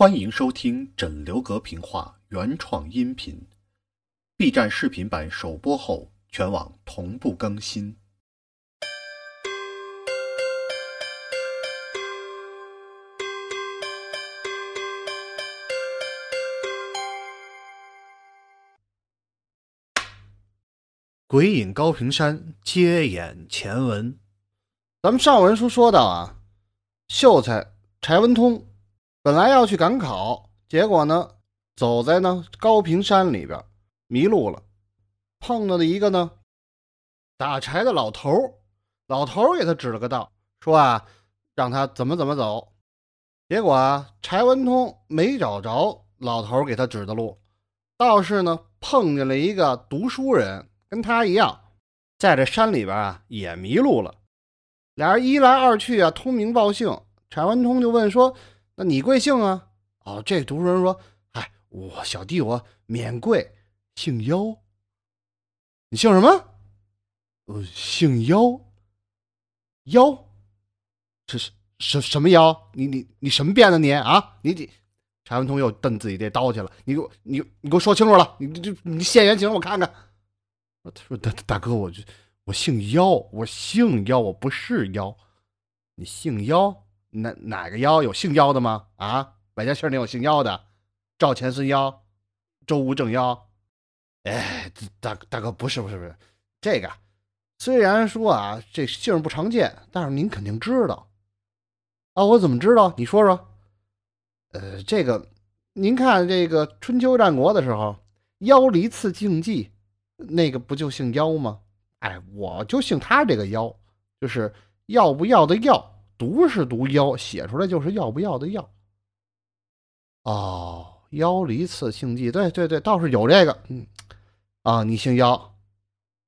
欢迎收听枕流阁评话原创音频，B 站视频版首播后，全网同步更新。鬼影高平山，接演前文。咱们上文书说到啊，秀才柴文通本来要去赶考，结果呢，走在呢高平山里边迷路了，碰到的一个呢打柴的老头老头给他指了个道，说啊，让他怎么怎么走。结果啊，柴文通没找着老头给他指的路，倒是呢碰见了一个读书人。跟他一样，在这山里边啊，也迷路了。俩人一来二去啊，通名报姓。柴文通就问说：“那你贵姓啊？”哦，这读书人说：“哎，我小弟我免贵，姓妖。你姓什么？呃，姓妖。妖？这是什什么妖？你你你什么变的你啊？你你？”柴文通又瞪自己这刀去了。你给我你你给我说清楚了。你这你现原形，我看看。他说：“大大哥，我我姓妖，我姓妖，我不是妖。你姓妖？哪哪个妖？有姓妖的吗？啊，百家姓里有姓妖的，赵钱孙妖，周吴郑妖。哎，大大哥，不是不是不是，这个虽然说啊，这姓不常见，但是您肯定知道啊。我怎么知道？你说说。呃，这个您看，这个春秋战国的时候，妖离刺竞技。”那个不就姓妖吗？哎，我就姓他这个妖，就是要不要的要，读是读妖，写出来就是要不要的要。哦，妖离刺姓季，对对对，倒是有这个，嗯，啊，你姓妖，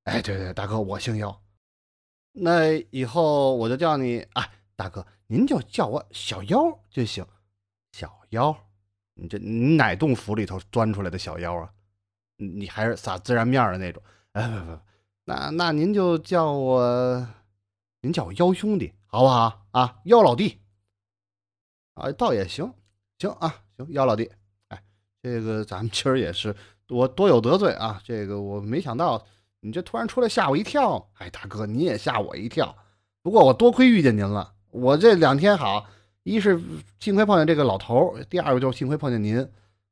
哎，对对，大哥我姓妖，那以后我就叫你，哎，大哥您就叫我小妖就行，小妖，你这你哪洞府里头钻出来的小妖啊？你还是撒孜然面的那种，哎不不，那那您就叫我，您叫我妖兄弟好不好？啊？妖老弟，啊，倒也行，行啊，行，妖老弟，哎，这个咱们今儿也是多多有得罪啊，这个我没想到你这突然出来吓我一跳，哎，大哥你也吓我一跳，不过我多亏遇见您了，我这两天好，一是幸亏碰见这个老头，第二个就是幸亏碰见您。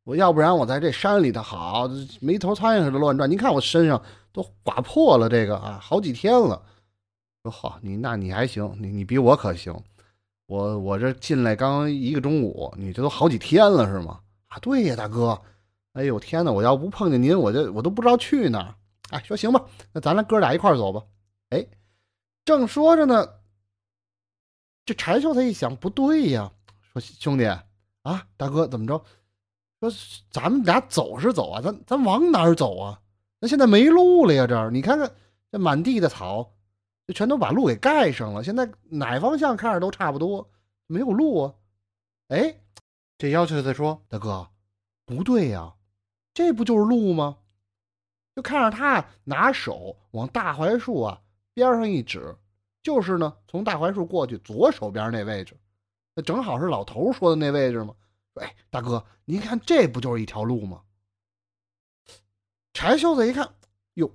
我要不然我在这山里头好没头苍蝇似的乱转，您看我身上都刮破了这个啊，好几天了。说好你那你还行，你你比我可行。我我这进来刚一个中午，你这都好几天了是吗？啊，对呀，大哥。哎呦天哪，我要不碰见您，我就我都不知道去哪儿。哎，说行吧，那咱俩哥俩一块走吧。哎，正说着呢，这柴秀才一想不对呀，说兄弟啊，大哥怎么着？说咱们俩走是走啊，咱咱往哪儿走啊？那现在没路了呀！这儿你看看，这满地的草，就全都把路给盖上了。现在哪方向看着都差不多，没有路啊！哎，这妖秀才说：“大哥，不对呀，这不就是路吗？”就看着他拿手往大槐树啊边上一指，就是呢，从大槐树过去左手边那位置，那正好是老头说的那位置嘛？哎，大哥，您看这不就是一条路吗？柴秀才一看，哟，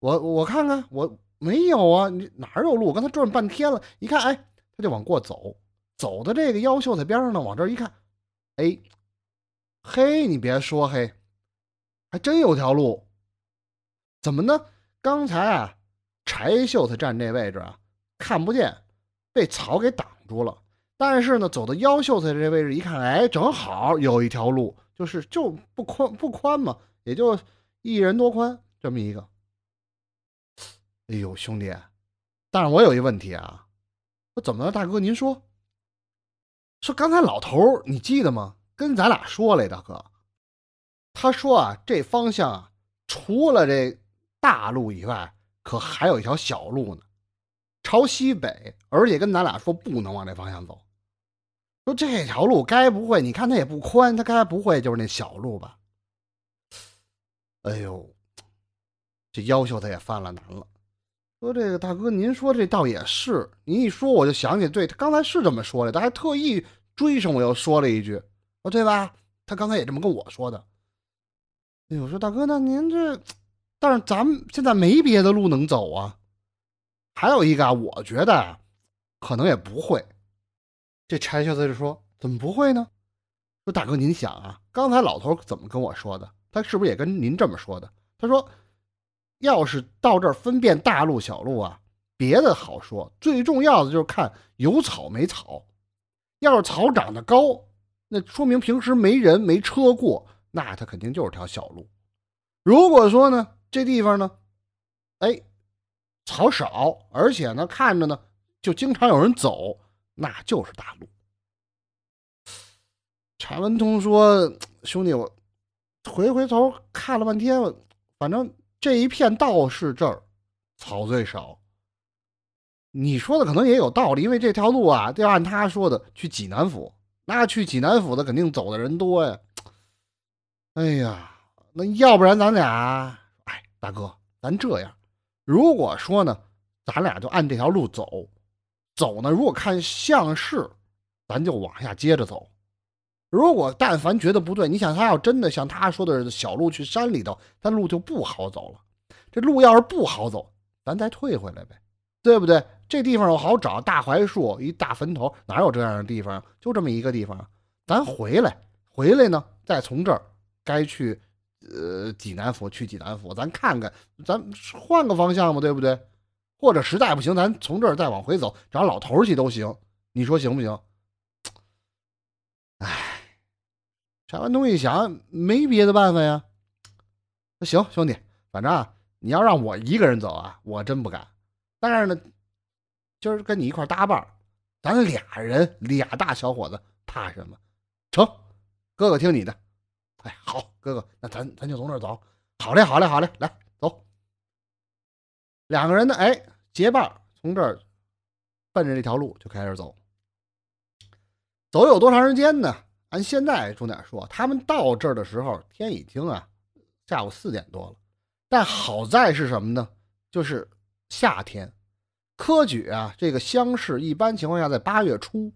我我看看，我没有啊，你哪有路？我刚才转半天了，一看，哎，他就往过走，走到这个妖秀才边上呢，往这一看，哎，嘿，你别说，嘿，还真有条路。怎么呢？刚才啊，柴秀才站这位置啊，看不见，被草给挡住了。但是呢，走到妖秀才这位置一看，哎，正好有一条路，就是就不宽不宽嘛，也就一人多宽这么一个。哎呦，兄弟，但是我有一问题啊，我怎么了，大哥？您说，说刚才老头你记得吗？跟咱俩说来，大哥，他说啊，这方向啊，除了这大路以外，可还有一条小路呢，朝西北，而且跟咱俩说不能往这方向走。说这条路该不会？你看它也不宽，它该不会就是那小路吧？哎呦，这要求他也犯了难了。说这个大哥，您说这倒也是，您一说我就想起，对他刚才是这么说的，他还特意追上我又说了一句：“说对吧？他刚才也这么跟我说的。哎，我说大哥，那您这，但是咱们现在没别的路能走啊。还有一个，我觉得可能也不会。这柴小子就说：“怎么不会呢？”说大哥，您想啊，刚才老头怎么跟我说的？他是不是也跟您这么说的？他说：“要是到这儿分辨大路小路啊，别的好说，最重要的就是看有草没草。要是草长得高，那说明平时没人没车过。”那它肯定就是条小路。如果说呢，这地方呢，哎，草少，而且呢，看着呢，就经常有人走，那就是大路。柴文通说：“ 兄弟，我回回头看了半天，反正这一片道是这儿草最少。你说的可能也有道理，因为这条路啊，要按他说的去济南府，那去济南府的肯定走的人多呀。”哎呀，那要不然咱俩，哎，大哥，咱这样，如果说呢，咱俩就按这条路走，走呢，如果看像是，咱就往下接着走。如果但凡觉得不对，你想他要真的像他说的小路去山里头，他路就不好走了。这路要是不好走，咱再退回来呗，对不对？这地方又好找，大槐树一大坟头，哪有这样的地方？就这么一个地方，咱回来，回来呢，再从这儿。该去，呃，济南府去济南府，咱看看，咱换个方向嘛，对不对？或者实在不行，咱从这儿再往回走，找老头去都行。你说行不行？哎，拿完东西一想，没别的办法呀。那行，兄弟，反正啊，你要让我一个人走啊，我真不敢。但是呢，今儿跟你一块搭伴咱俩人，俩大小伙子，怕什么？成，哥哥听你的。哎，好，哥哥，那咱咱就从这儿走。好嘞，好嘞，好嘞，来走。两个人呢，哎，结伴从这儿奔着这条路就开始走。走有多长时间呢？按现在重点说，他们到这儿的时候，天已经啊下午四点多了。但好在是什么呢？就是夏天，科举啊，这个乡试一般情况下在八月初。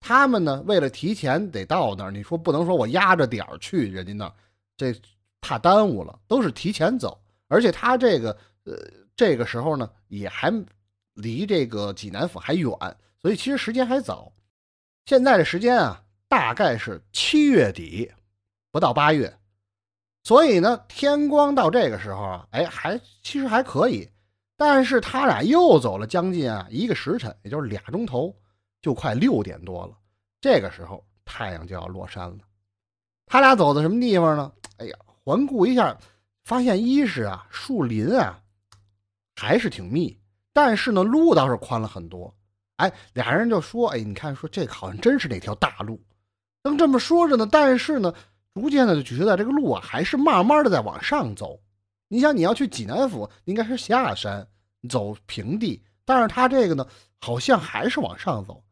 他们呢，为了提前得到那儿，你说不能说我压着点儿去人家那儿，这怕耽误了，都是提前走。而且他这个呃，这个时候呢，也还离这个济南府还远，所以其实时间还早。现在的时间啊，大概是七月底，不到八月，所以呢，天光到这个时候啊，哎，还其实还可以。但是他俩又走了将近啊一个时辰，也就是俩钟头。就快六点多了，这个时候太阳就要落山了。他俩走到什么地方呢？哎呀，环顾一下，发现一是啊，树林啊还是挺密，但是呢，路倒是宽了很多。哎，俩人就说：“哎，你看，说这好像真是那条大路。”正这么说着呢，但是呢，逐渐的就觉得这个路啊，还是慢慢的在往上走。你想，你要去济南府，应该是下山走平地，但是他这个呢，好像还是往上走。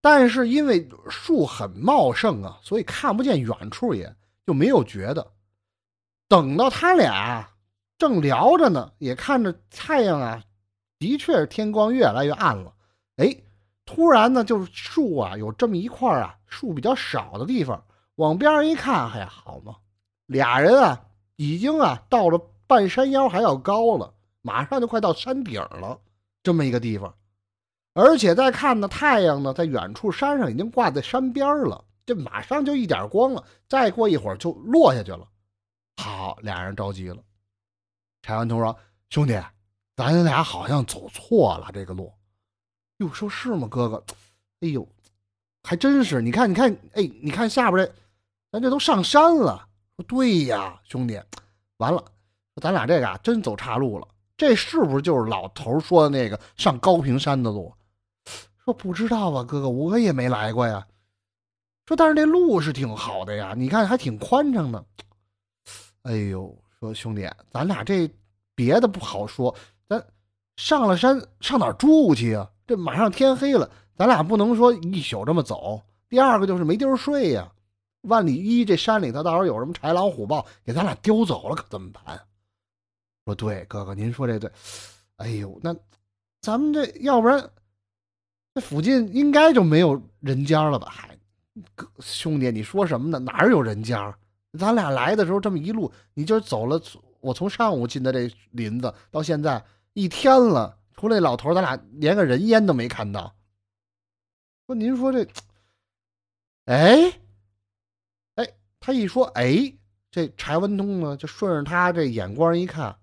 但是因为树很茂盛啊，所以看不见远处，也就没有觉得。等到他俩正聊着呢，也看着太阳啊，的确是天光越来越暗了。哎，突然呢，就是树啊，有这么一块啊，树比较少的地方，往边上一看，哎呀，好嘛，俩人啊，已经啊到了半山腰还要高了，马上就快到山顶了，这么一个地方。而且再看呢，太阳呢，在远处山上已经挂在山边了，这马上就一点光了，再过一会儿就落下去了。好，俩人着急了。柴文通说：“兄弟，咱俩好像走错了这个路。”哟，说是吗，哥哥？哎呦，还真是！你看，你看，哎，你看下边这，咱这都上山了。说对呀，兄弟，完了，咱俩这个啊，真走岔路了。这是不是就是老头说的那个上高平山的路？说不知道啊，哥哥，我也没来过呀。说但是这路是挺好的呀，你看还挺宽敞的。哎呦，说兄弟，咱俩这别的不好说，咱上了山上哪住去呀？这马上天黑了，咱俩不能说一宿这么走。第二个就是没地儿睡呀，万里一这山里头到时候有什么豺狼虎豹给咱俩丢走了，可怎么办？说对，哥哥您说这对。哎呦，那咱们这要不然。这附近应该就没有人家了吧？还哥兄弟，你说什么呢？哪儿有人家？咱俩来的时候这么一路，你今儿走了，我从上午进的这林子到现在一天了，除了老头，咱俩连个人烟都没看到。说您说这，哎，哎，他一说哎，这柴文通呢就顺着他这眼光一看，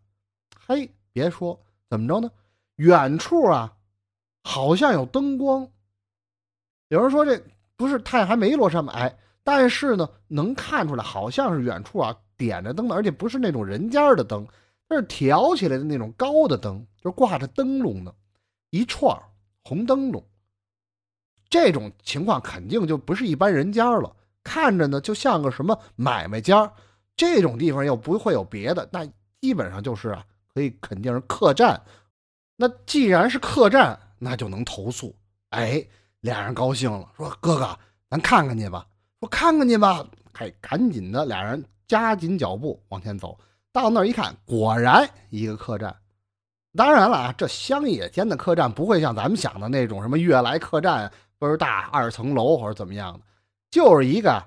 嘿，别说怎么着呢，远处啊好像有灯光。有人说这不是太阳还没落山吗？哎，但是呢能看出来好像是远处啊点着灯的，而且不是那种人家的灯，那是挑起来的那种高的灯，就挂着灯笼的，一串红灯笼。这种情况肯定就不是一般人家了，看着呢就像个什么买卖家。这种地方又不会有别的，那基本上就是啊，可以肯定是客栈。那既然是客栈，那就能投诉。哎，俩人高兴了，说：“哥哥，咱看看去吧。”说：“看看去吧。”还赶紧的，俩人加紧脚步往前走。到那儿一看，果然一个客栈。当然了啊，这乡野间的客栈不会像咱们想的那种什么悦来客栈。倍儿大二层楼或者怎么样的，就是一个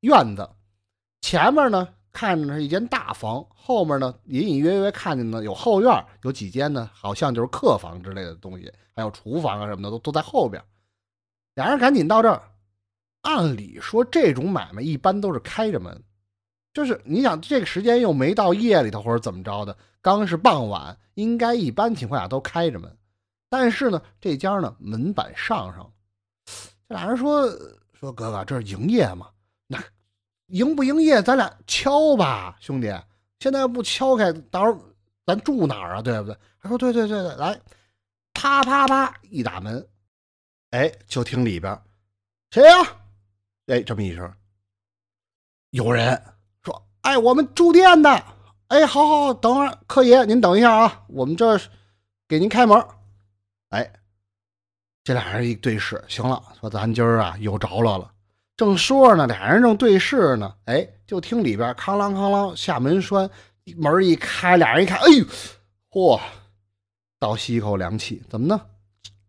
院子，前面呢看着是一间大房，后面呢隐隐约约看见呢有后院，有几间呢好像就是客房之类的东西，还有厨房啊什么的都都在后边。俩人赶紧到这儿，按理说这种买卖一般都是开着门，就是你想这个时间又没到夜里头或者怎么着的，刚是傍晚，应该一般情况下都开着门，但是呢这家呢门板上上。这俩人说说哥哥，这是营业吗？那营不营业，咱俩敲吧，兄弟。现在要不敲开，到时候咱住哪儿啊？对不对？他说对对对对，来，啪啪啪一打门，哎，就听里边谁呀？哎，这么一声，有人：“哎，我们住店的。”哎，好好，等会儿，客爷您等一下啊，我们这给您开门。哎。这俩人一对视，行了，说咱今儿啊有着落了。正说着呢，俩人正对视呢，哎，就听里边哐啷哐啷下门栓，门一开，俩人一看，哎呦，嚯，倒吸一口凉气。怎么呢？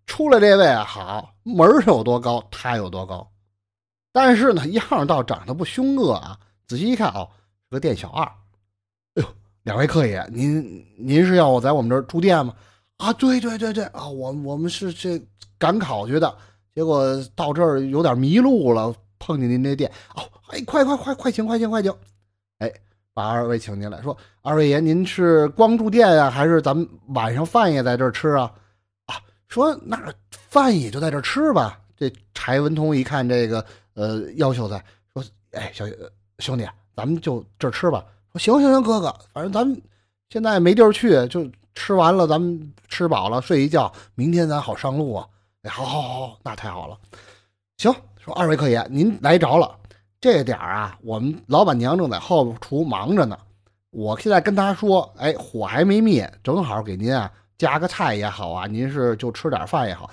出来这位啊，好，门有多高，他有多高。但是呢，样倒长得不凶恶啊。仔细一看，哦，是个店小二。哎呦，两位客爷，您您是要我在我们这儿住店吗？啊，对对对对啊，我我们是这。赶考去的，结果到这儿有点迷路了，碰见您这店哦，哎，快快快快请快请快请，哎，把二位请进来，说二位爷，您是光住店啊，还是咱们晚上饭也在这儿吃啊？啊，说那饭也就在这儿吃吧。这柴文通一看这个，呃，要求在说，哎，小兄弟，咱们就这儿吃吧。说行行行，哥哥，反正咱们现在没地儿去，就吃完了，咱们吃饱了睡一觉，明天咱好上路啊。哎好好好，那太好了。行，说二位客爷，您来着了。这点儿啊，我们老板娘正在后厨忙着呢。我现在跟她说，哎，火还没灭，正好给您啊加个菜也好啊，您是就吃点饭也好。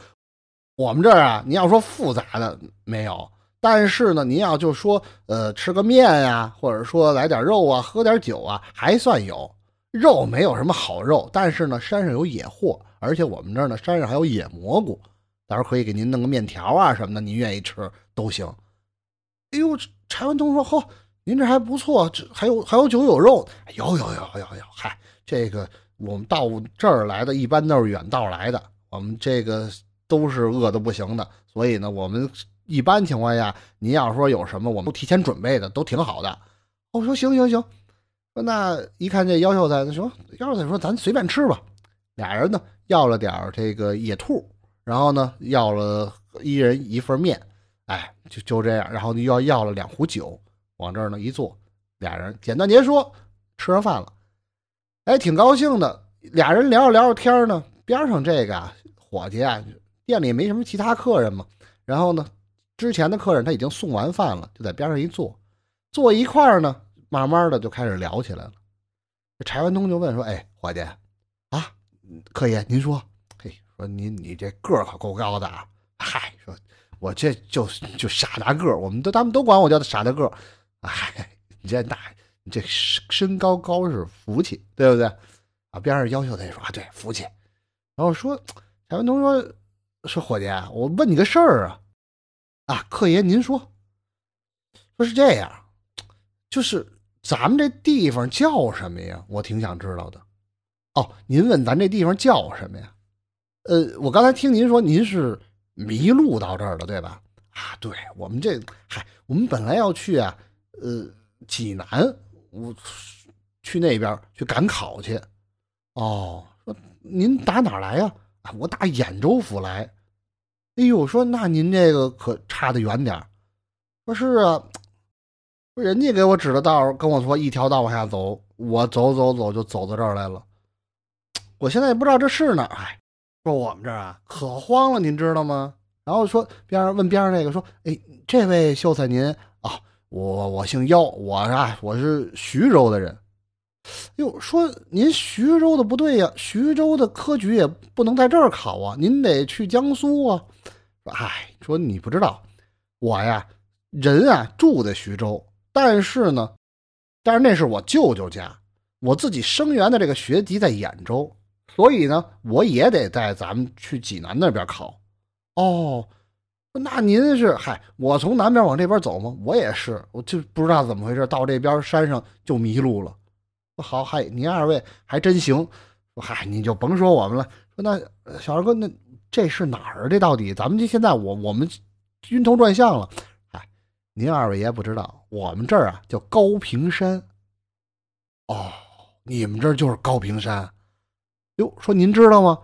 我们这儿啊，您要说复杂的没有，但是呢，您要就说呃吃个面呀，或者说来点肉啊，喝点酒啊，还算有。肉没有什么好肉，但是呢，山上有野货，而且我们这儿呢，山上还有野蘑菇。到时候可以给您弄个面条啊什么的，您愿意吃都行。哎呦，柴文通说：“嚯，您这还不错，这还有还有酒有肉，有有有有有。嗨，这个我们到这儿来的一般都是远道来的，我们这个都是饿的不行的，所以呢，我们一般情况下，您要说有什么，我们都提前准备的，都挺好的。”我说：“行行行。”说那一看这要求菜，说要求菜说咱随便吃吧。俩人呢要了点这个野兔。然后呢，要了一人一份面，哎，就就这样。然后又要要了两壶酒，往这儿呢一坐，俩人简单结说，吃上饭了，哎，挺高兴的。俩人聊着聊着天呢，边上这个伙计啊，店里没什么其他客人嘛。然后呢，之前的客人他已经送完饭了，就在边上一坐，坐一块儿呢，慢慢的就开始聊起来了。柴文通就问说：“哎，伙计，啊，客爷，您说。”嘿说你你这个儿可够高的啊！嗨，说我这就就傻大个儿，我们都他们都管我叫傻大个儿。嗨，你这大，你这身身高高是福气，对不对？啊，边上要求他说啊，对，福气。然后说柴文通说说伙计，我问你个事儿啊，啊，客爷您说说是这样，就是咱们这地方叫什么呀？我挺想知道的。哦，您问咱这地方叫什么呀？呃，我刚才听您说您是迷路到这儿的，对吧？啊，对我们这，嗨，我们本来要去啊，呃，济南，我去那边去赶考去。哦，说您打哪儿来呀？啊，我打兖州府来。哎呦，我说那您这个可差的远点说是啊，人家给我指的道，跟我说一条道往下走，我走走走就走到这儿来了。我现在也不知道这是哪儿。哎，说我们这儿啊可慌了，您知道吗？然后说边上问边上那个说，哎，这位秀才您啊，我我姓姚，我啊我是徐州的人。哟，说您徐州的不对呀，徐州的科举也不能在这儿考啊，您得去江苏啊。说，哎，说你不知道，我呀，人啊住在徐州，但是呢，但是那是我舅舅家，我自己生源的这个学籍在兖州，所以呢，我也得在咱们去济南那边考。哦，那您是嗨，我从南边往这边走吗？我也是，我就不知道怎么回事，到这边山上就迷路了。好，嗨，您二位还真行。嗨，你就甭说我们了。说那小二哥，那这是哪儿？这到底？咱们这现在我我们晕头转向了。哎，您二位爷不知道，我们这儿啊叫高平山。哦，你们这儿就是高平山。哟，说您知道吗？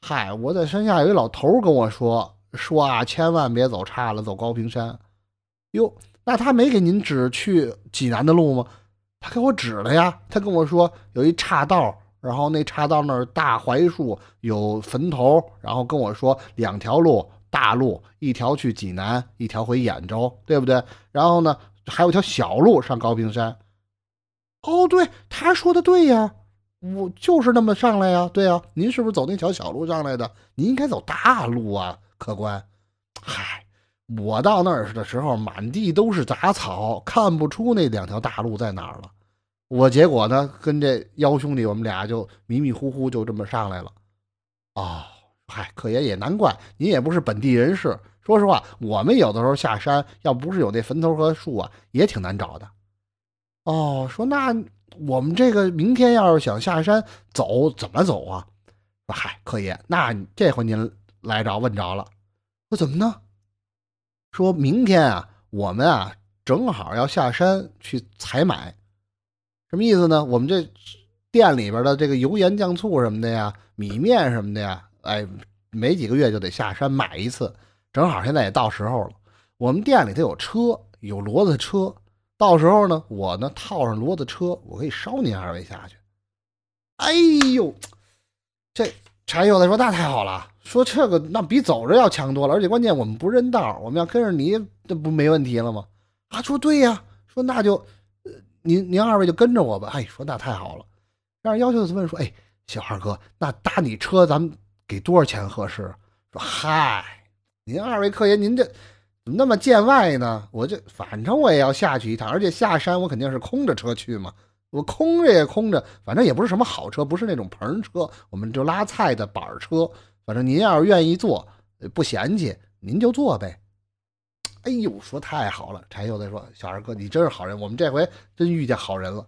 嗨，我在山下有一老头跟我说，说啊，千万别走岔了，走高平山。哟，那他没给您指去济南的路吗？他给我指了呀，他跟我说有一岔道，然后那岔道那儿大槐树，有坟头，然后跟我说两条路，大路一条去济南，一条回兖州，对不对？然后呢，还有条小路上高平山。哦，对，他说的对呀，我就是那么上来呀，对呀，您是不是走那条小路上来的？您应该走大路啊，客官。嗨。我到那儿的时候，满地都是杂草，看不出那两条大路在哪儿了。我结果呢，跟这幺兄弟，我们俩就迷迷糊糊就这么上来了。哦，嗨，客爷也难怪，您也不是本地人士。说实话，我们有的时候下山，要不是有那坟头和树啊，也挺难找的。哦，说那我们这个明天要是想下山走，怎么走啊？说嗨，客爷，那这回您来着问着了。说怎么呢？说明天啊，我们啊正好要下山去采买，什么意思呢？我们这店里边的这个油盐酱醋什么的呀，米面什么的呀，哎，没几个月就得下山买一次。正好现在也到时候了，我们店里头有车，有骡子车，到时候呢，我呢套上骡子车，我可以捎您二位下去。哎呦，这柴又在说，那太好了。说这个那比走着要强多了，而且关键我们不认道，我们要跟着你，这不没问题了吗？啊，说对呀，说那就，您您二位就跟着我吧。哎，说那太好了。但是要求是问说，哎，小二哥，那搭你车咱们给多少钱合适？说嗨，您二位客爷，您这怎么那么见外呢？我这反正我也要下去一趟，而且下山我肯定是空着车去嘛。我空着也空着，反正也不是什么好车，不是那种棚车，我们就拉菜的板车。反正您要是愿意坐，不嫌弃，您就坐呗。哎呦，说太好了！柴秀才说：“小二哥，你真是好人，我们这回真遇见好人了。”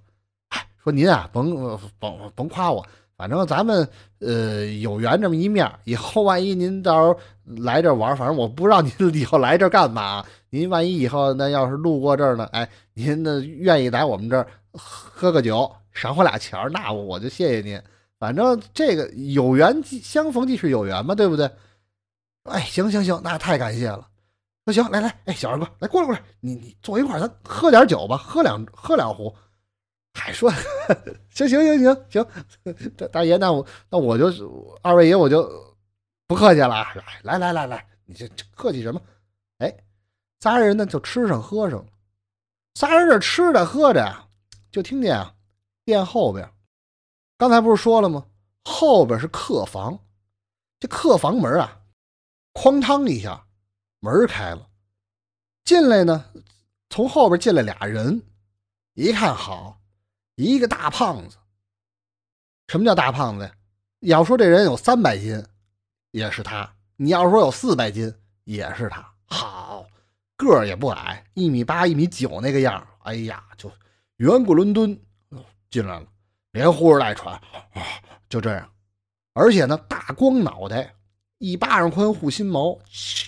哎，说您啊，甭甭甭夸我，反正咱们呃有缘这么一面，以后万一您到时候来这玩，反正我不知道您以后来这干嘛。您万一以后那要是路过这儿呢，哎，您呢愿意来我们这儿喝个酒，赏我俩钱那我我就谢谢您。反正这个有缘相逢即是有缘嘛，对不对？哎，行行行，那太感谢了。那行，来来，哎，小二哥，来过来过来，你你坐一块儿，咱喝点酒吧，喝两喝两壶。还说行行行行行，大大爷，那我那我就二位爷我就不客气了。来来来来，你这客气什么？哎，仨人呢就吃上喝上，仨人这吃着喝着，就听见啊，店后边。刚才不是说了吗？后边是客房，这客房门啊，哐当一下，门开了，进来呢，从后边进来俩人，一看好，一个大胖子。什么叫大胖子呀？要说这人有三百斤，也是他；你要说有四百斤，也是他。好，个儿也不矮，一米八、一米九那个样哎呀，就圆过伦敦进来了，连呼着带喘，就这样。而且呢，大光脑袋，一巴掌宽护心毛，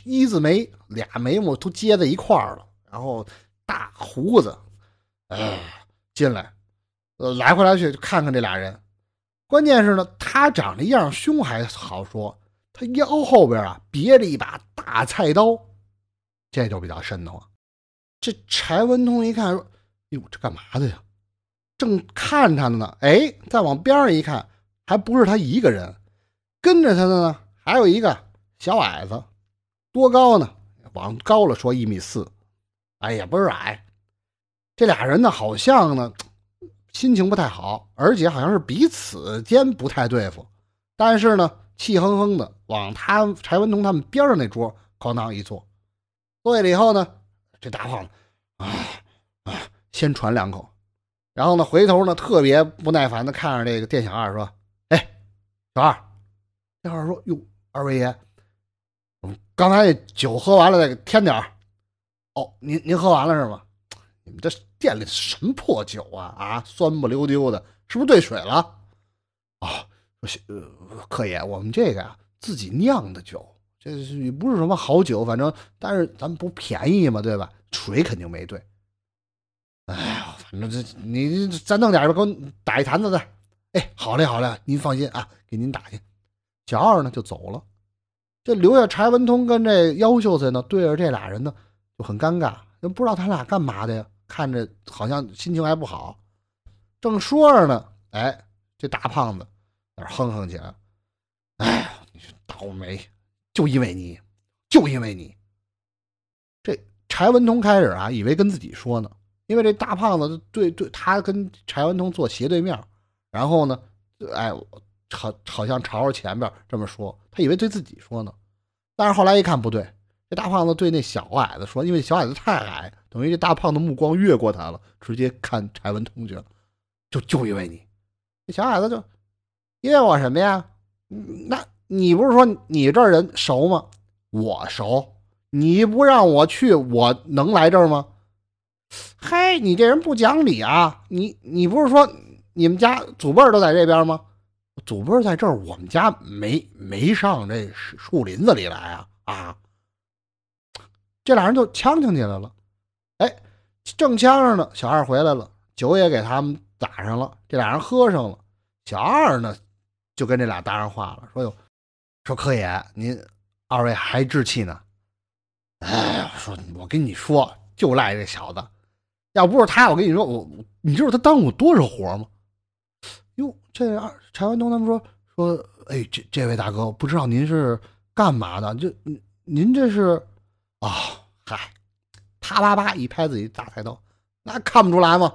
一字眉，俩眉毛都接在一块儿了，然后大胡子，哎，进来，呃，来回来去就看看这俩人。关键是呢，他长这样凶还好说，他腰后边啊别着一把大菜刀。这就比较瘆得慌。这柴文通一看，说：“哟，这干嘛的呀？”正看他呢，哎，再往边上一看，还不是他一个人，跟着他的呢，还有一个小矮子，多高呢？往高了说一米四，哎呀，不是矮。这俩人呢，好像呢，心情不太好，而且好像是彼此间不太对付。但是呢，气哼哼的往他柴文通他们边上那桌哐当一坐。坐下了以后呢，这大胖子啊啊，先喘两口，然后呢，回头呢，特别不耐烦的看着这个店小二说：“哎，小二。”店小二说：“哟，二位爷，刚才酒喝完了，再添点哦，您您喝完了是吗？你们这店里什么破酒啊？啊，酸不溜丢的，是不是兑水了？啊，呃，客爷，我们这个呀，自己酿的酒。”这是也不是什么好酒，反正但是咱们不便宜嘛，对吧？水肯定没兑。哎呀，反正这你再弄点吧，给我打一坛子再。哎，好嘞，好嘞，您放心啊，给您打去。小二呢就走了，这留下柴文通跟这妖秀才呢对着这俩人呢就很尴尬，就不知道他俩干嘛的呀？看着好像心情还不好。正说着呢，哎，这大胖子那哼哼起来。哎呀，你倒霉！就因为你，就因为你，这柴文通开始啊，以为跟自己说呢，因为这大胖子对对，他跟柴文通坐斜对面，然后呢，哎，好好像朝着前边这么说，他以为对自己说呢，但是后来一看不对，这大胖子对那小矮子说，因为小矮子太矮，等于这大胖子目光越过他了，直接看柴文通去了，就就因为你，这小矮子就因为我什么呀？那。你不是说你这人熟吗？我熟，你不让我去，我能来这儿吗？嗨，你这人不讲理啊！你你不是说你们家祖辈都在这边吗？祖辈在这儿，我们家没没上这树林子里来啊！啊，这俩人就呛呛起来了。哎，正呛上呢，小二回来了，酒也给他们打上了，这俩人喝上了。小二呢，就跟这俩搭上话了，说哟。说柯爷，您二位还置气呢？哎，说我跟你说，就赖这小子，要不是他，我跟你说，我你知道他耽误多少活吗？哟，这二柴文东他们说说，哎，这这位大哥，我不知道您是干嘛的？就您这是啊？嗨，啪啪啪一拍自己大菜刀，那看不出来吗？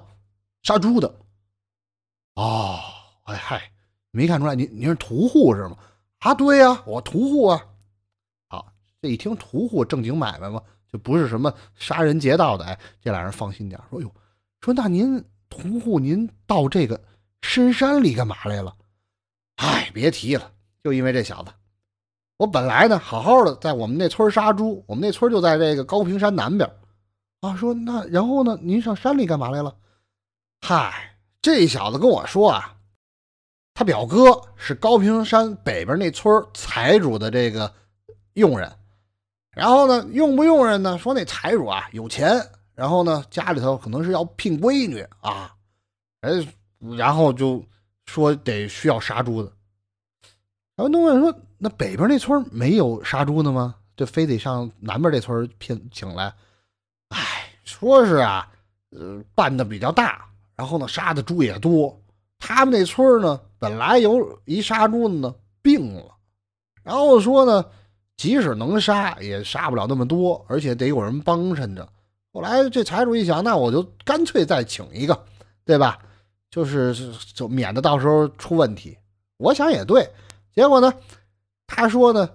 杀猪的。哦，哎嗨，没看出来，您您是屠户是吗？啊，对呀，我屠户啊！好，这一听屠户正经买卖嘛，就不是什么杀人劫道的。哎，这俩人放心点说哟，说那您屠户，您到这个深山里干嘛来了？哎，别提了，就因为这小子。我本来呢，好好的在我们那村杀猪，我们那村就在这个高平山南边。啊，说那然后呢，您上山里干嘛来了？嗨，这小子跟我说啊。他表哥是高平山北边那村财主的这个佣人，然后呢，用不用人呢？说那财主啊有钱，然后呢，家里头可能是要聘闺女啊，哎，然后就说得需要杀猪的。然后东问说：“那北边那村没有杀猪的吗？就非得上南边这村聘请来？”哎，说是啊，呃，办的比较大，然后呢，杀的猪也多。他们那村呢，本来有一杀猪的呢病了，然后说呢，即使能杀，也杀不了那么多，而且得有人帮衬着。后来这财主一想，那我就干脆再请一个，对吧？就是就免得到时候出问题。我想也对。结果呢，他说呢，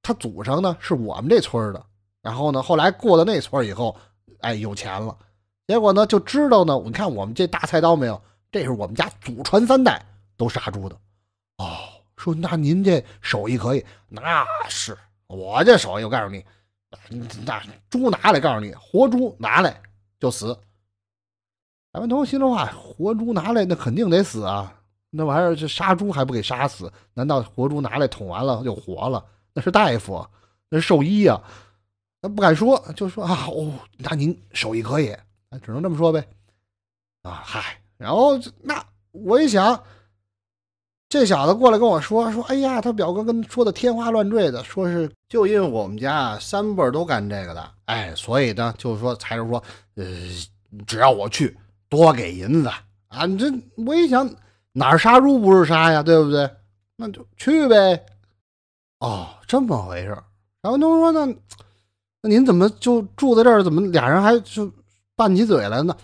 他祖上呢是我们这村的，然后呢，后来过了那村以后，哎，有钱了。结果呢，就知道呢，你看我们这大菜刀没有？这是我们家祖传三代都杀猪的，哦，说那您这手艺可以，那是我这手艺，我告诉你，那猪拿来，告诉你，活猪拿来就死。柴文通心里话：活猪拿来，那肯定得死啊！那玩意儿这杀猪还不给杀死？难道活猪拿来捅完了就活了？那是大夫，那是兽医啊！他不敢说，就说啊，哦，那您手艺可以，只能这么说呗。啊，嗨，然后那我一想，这小子过来跟我说说，哎呀，他表哥跟说的天花乱坠的，说是就因为我们家三辈都干这个的，哎，所以呢，就是说才是说，呃，只要我去多给银子啊。这我一想，哪儿杀猪不是杀呀，对不对？那就去呗。哦，这么回事然后他说呢。那您怎么就住在这儿？怎么俩人还就拌起嘴来呢？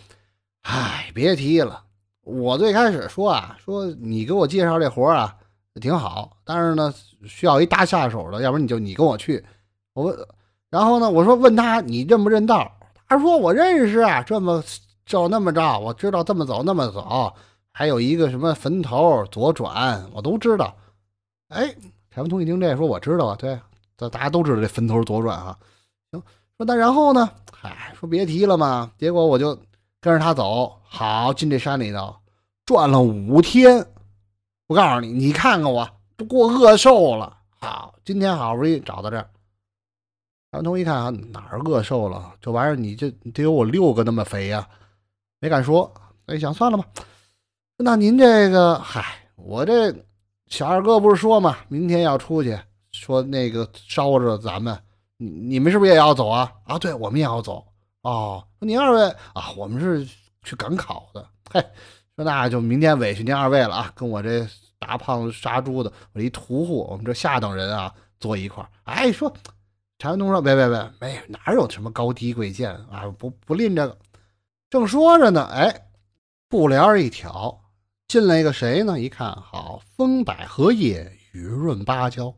唉，别提了。我最开始说啊，说你给我介绍这活啊，挺好，但是呢，需要一大下手的，要不然你就你跟我去。我问，然后呢，我说问他你认不认道？他说我认识啊，这么照那么照，我知道这么走那么走，还有一个什么坟头左转，我都知道。哎，柴文通一听这说，我知道啊，对，这大家都知道这坟头左转啊。说那然后呢？嗨，说别提了嘛。结果我就跟着他走，好进这山里头转了五天。我告诉你，你看看我都过饿瘦了。好，今天好不容易找到这儿。柴文通一看啊，哪儿饿瘦了？这玩意儿你这得有我六个那么肥呀！没敢说。哎想算了吧。那您这个，嗨，我这小二哥不是说嘛，明天要出去，说那个捎着咱们。你你们是不是也要走啊？啊，对，我们也要走哦。说您二位啊，我们是去赶考的。嘿，说那就明天委屈您二位了啊，跟我这大胖子杀猪的，我一屠户，我们这下等人啊，坐一块儿。哎，说柴文东说，别别别，没哪有什么高低贵贱啊，不不吝这个。正说着呢，哎，布帘一挑，进来一个谁呢？一看，好，风摆荷叶，雨润芭蕉，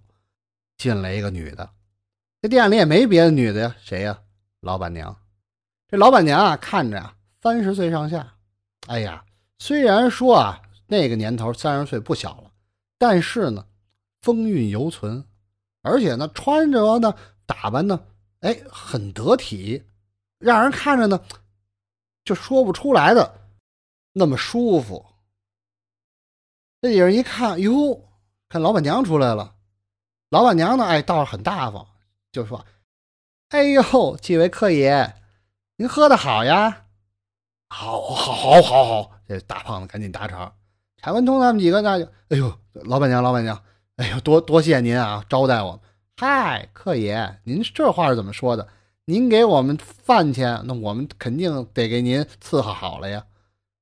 进来一个女的。这店里也没别的女的呀，谁呀？老板娘。这老板娘啊，看着啊，三十岁上下。哎呀，虽然说啊，那个年头三十岁不小了，但是呢，风韵犹存，而且呢，穿着呢，打扮呢，哎，很得体，让人看着呢，就说不出来的那么舒服。这人一看，哟，看老板娘出来了。老板娘呢，哎，倒是很大方。就说：“哎呦，几位客爷，您喝的好呀！好，好，好，好，好！这大胖子赶紧打场。柴文通他们几个那就，哎呦，老板娘，老板娘，哎呦，多多谢您啊，招待我们。嗨，客爷，您这话是怎么说的？您给我们饭钱，那我们肯定得给您伺候好了呀。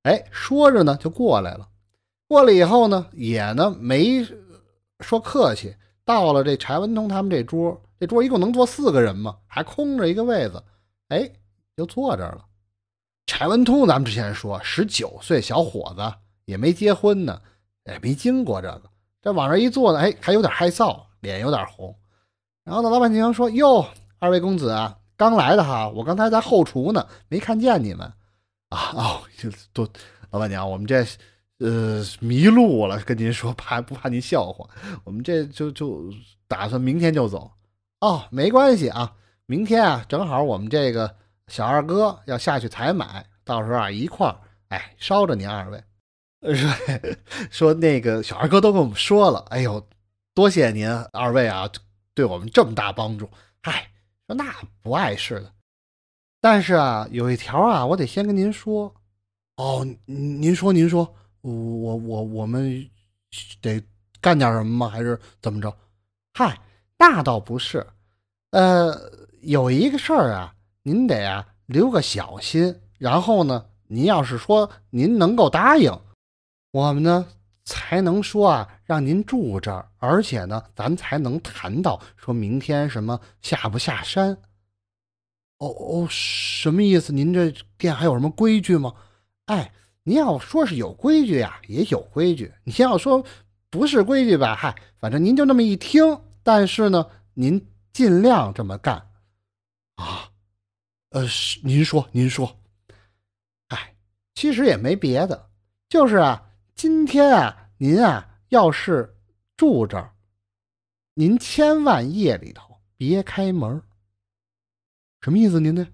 哎，说着呢，就过来了。过来以后呢，也呢没说客气，到了这柴文通他们这桌。”这桌一共能坐四个人嘛，还空着一个位子，哎，就坐这儿了。柴文通，咱们之前说，十九岁小伙子，也没结婚呢，也，没经过这个，这往这一坐呢，哎，还有点害臊，脸有点红。然后呢，老板娘说：“哟，二位公子啊，刚来的哈，我刚才在后厨呢，没看见你们啊。哦，就 都，老板娘，我们这呃迷路了，跟您说，怕不怕您笑话？我们这就就打算明天就走。”哦，没关系啊，明天啊，正好我们这个小二哥要下去采买，到时候啊一块儿，哎，捎着您二位。说说那个小二哥都跟我们说了，哎呦，多谢您二位啊，对我们这么大帮助。嗨，说那不碍事的，但是啊，有一条啊，我得先跟您说。哦，您说您说，我我我们得干点什么吗？还是怎么着？嗨。那倒不是，呃，有一个事儿啊，您得啊留个小心。然后呢，您要是说您能够答应，我们呢才能说啊让您住这儿，而且呢，咱才能谈到说明天什么下不下山。哦哦，什么意思？您这店还有什么规矩吗？哎，您要说是有规矩呀，也有规矩；您要说不是规矩吧，嗨，反正您就那么一听。但是呢，您尽量这么干，啊，呃，是您说，您说，哎，其实也没别的，就是啊，今天啊，您啊，要是住这儿，您千万夜里头别开门，什么意思？您呢？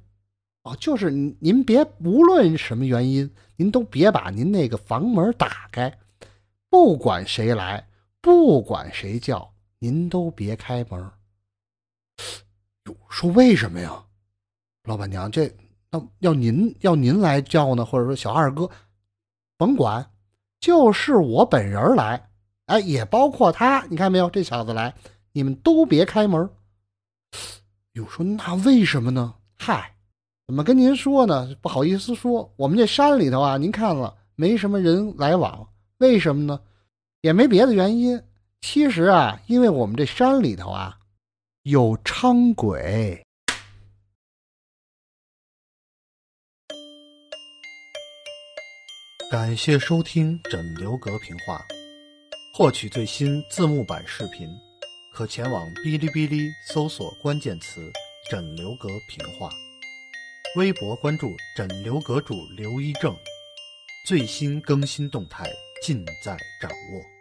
哦，就是您别无论什么原因，您都别把您那个房门打开，不管谁来，不管谁叫，您都别开门。哟，说为什么呀？老板娘，这要要您要您来叫呢，或者说小二哥，甭管，就是我本人来，哎，也包括他，你看没有？这小子来，你们都别开门。哟，说那为什么呢？嗨。怎么跟您说呢？不好意思说，我们这山里头啊，您看了没什么人来往，为什么呢？也没别的原因。其实啊，因为我们这山里头啊，有伥鬼。感谢收听枕流阁评话，获取最新字幕版视频，可前往哔哩哔哩搜索关键词“枕流阁评话”。微博关注枕流阁主刘一正，最新更新动态尽在掌握。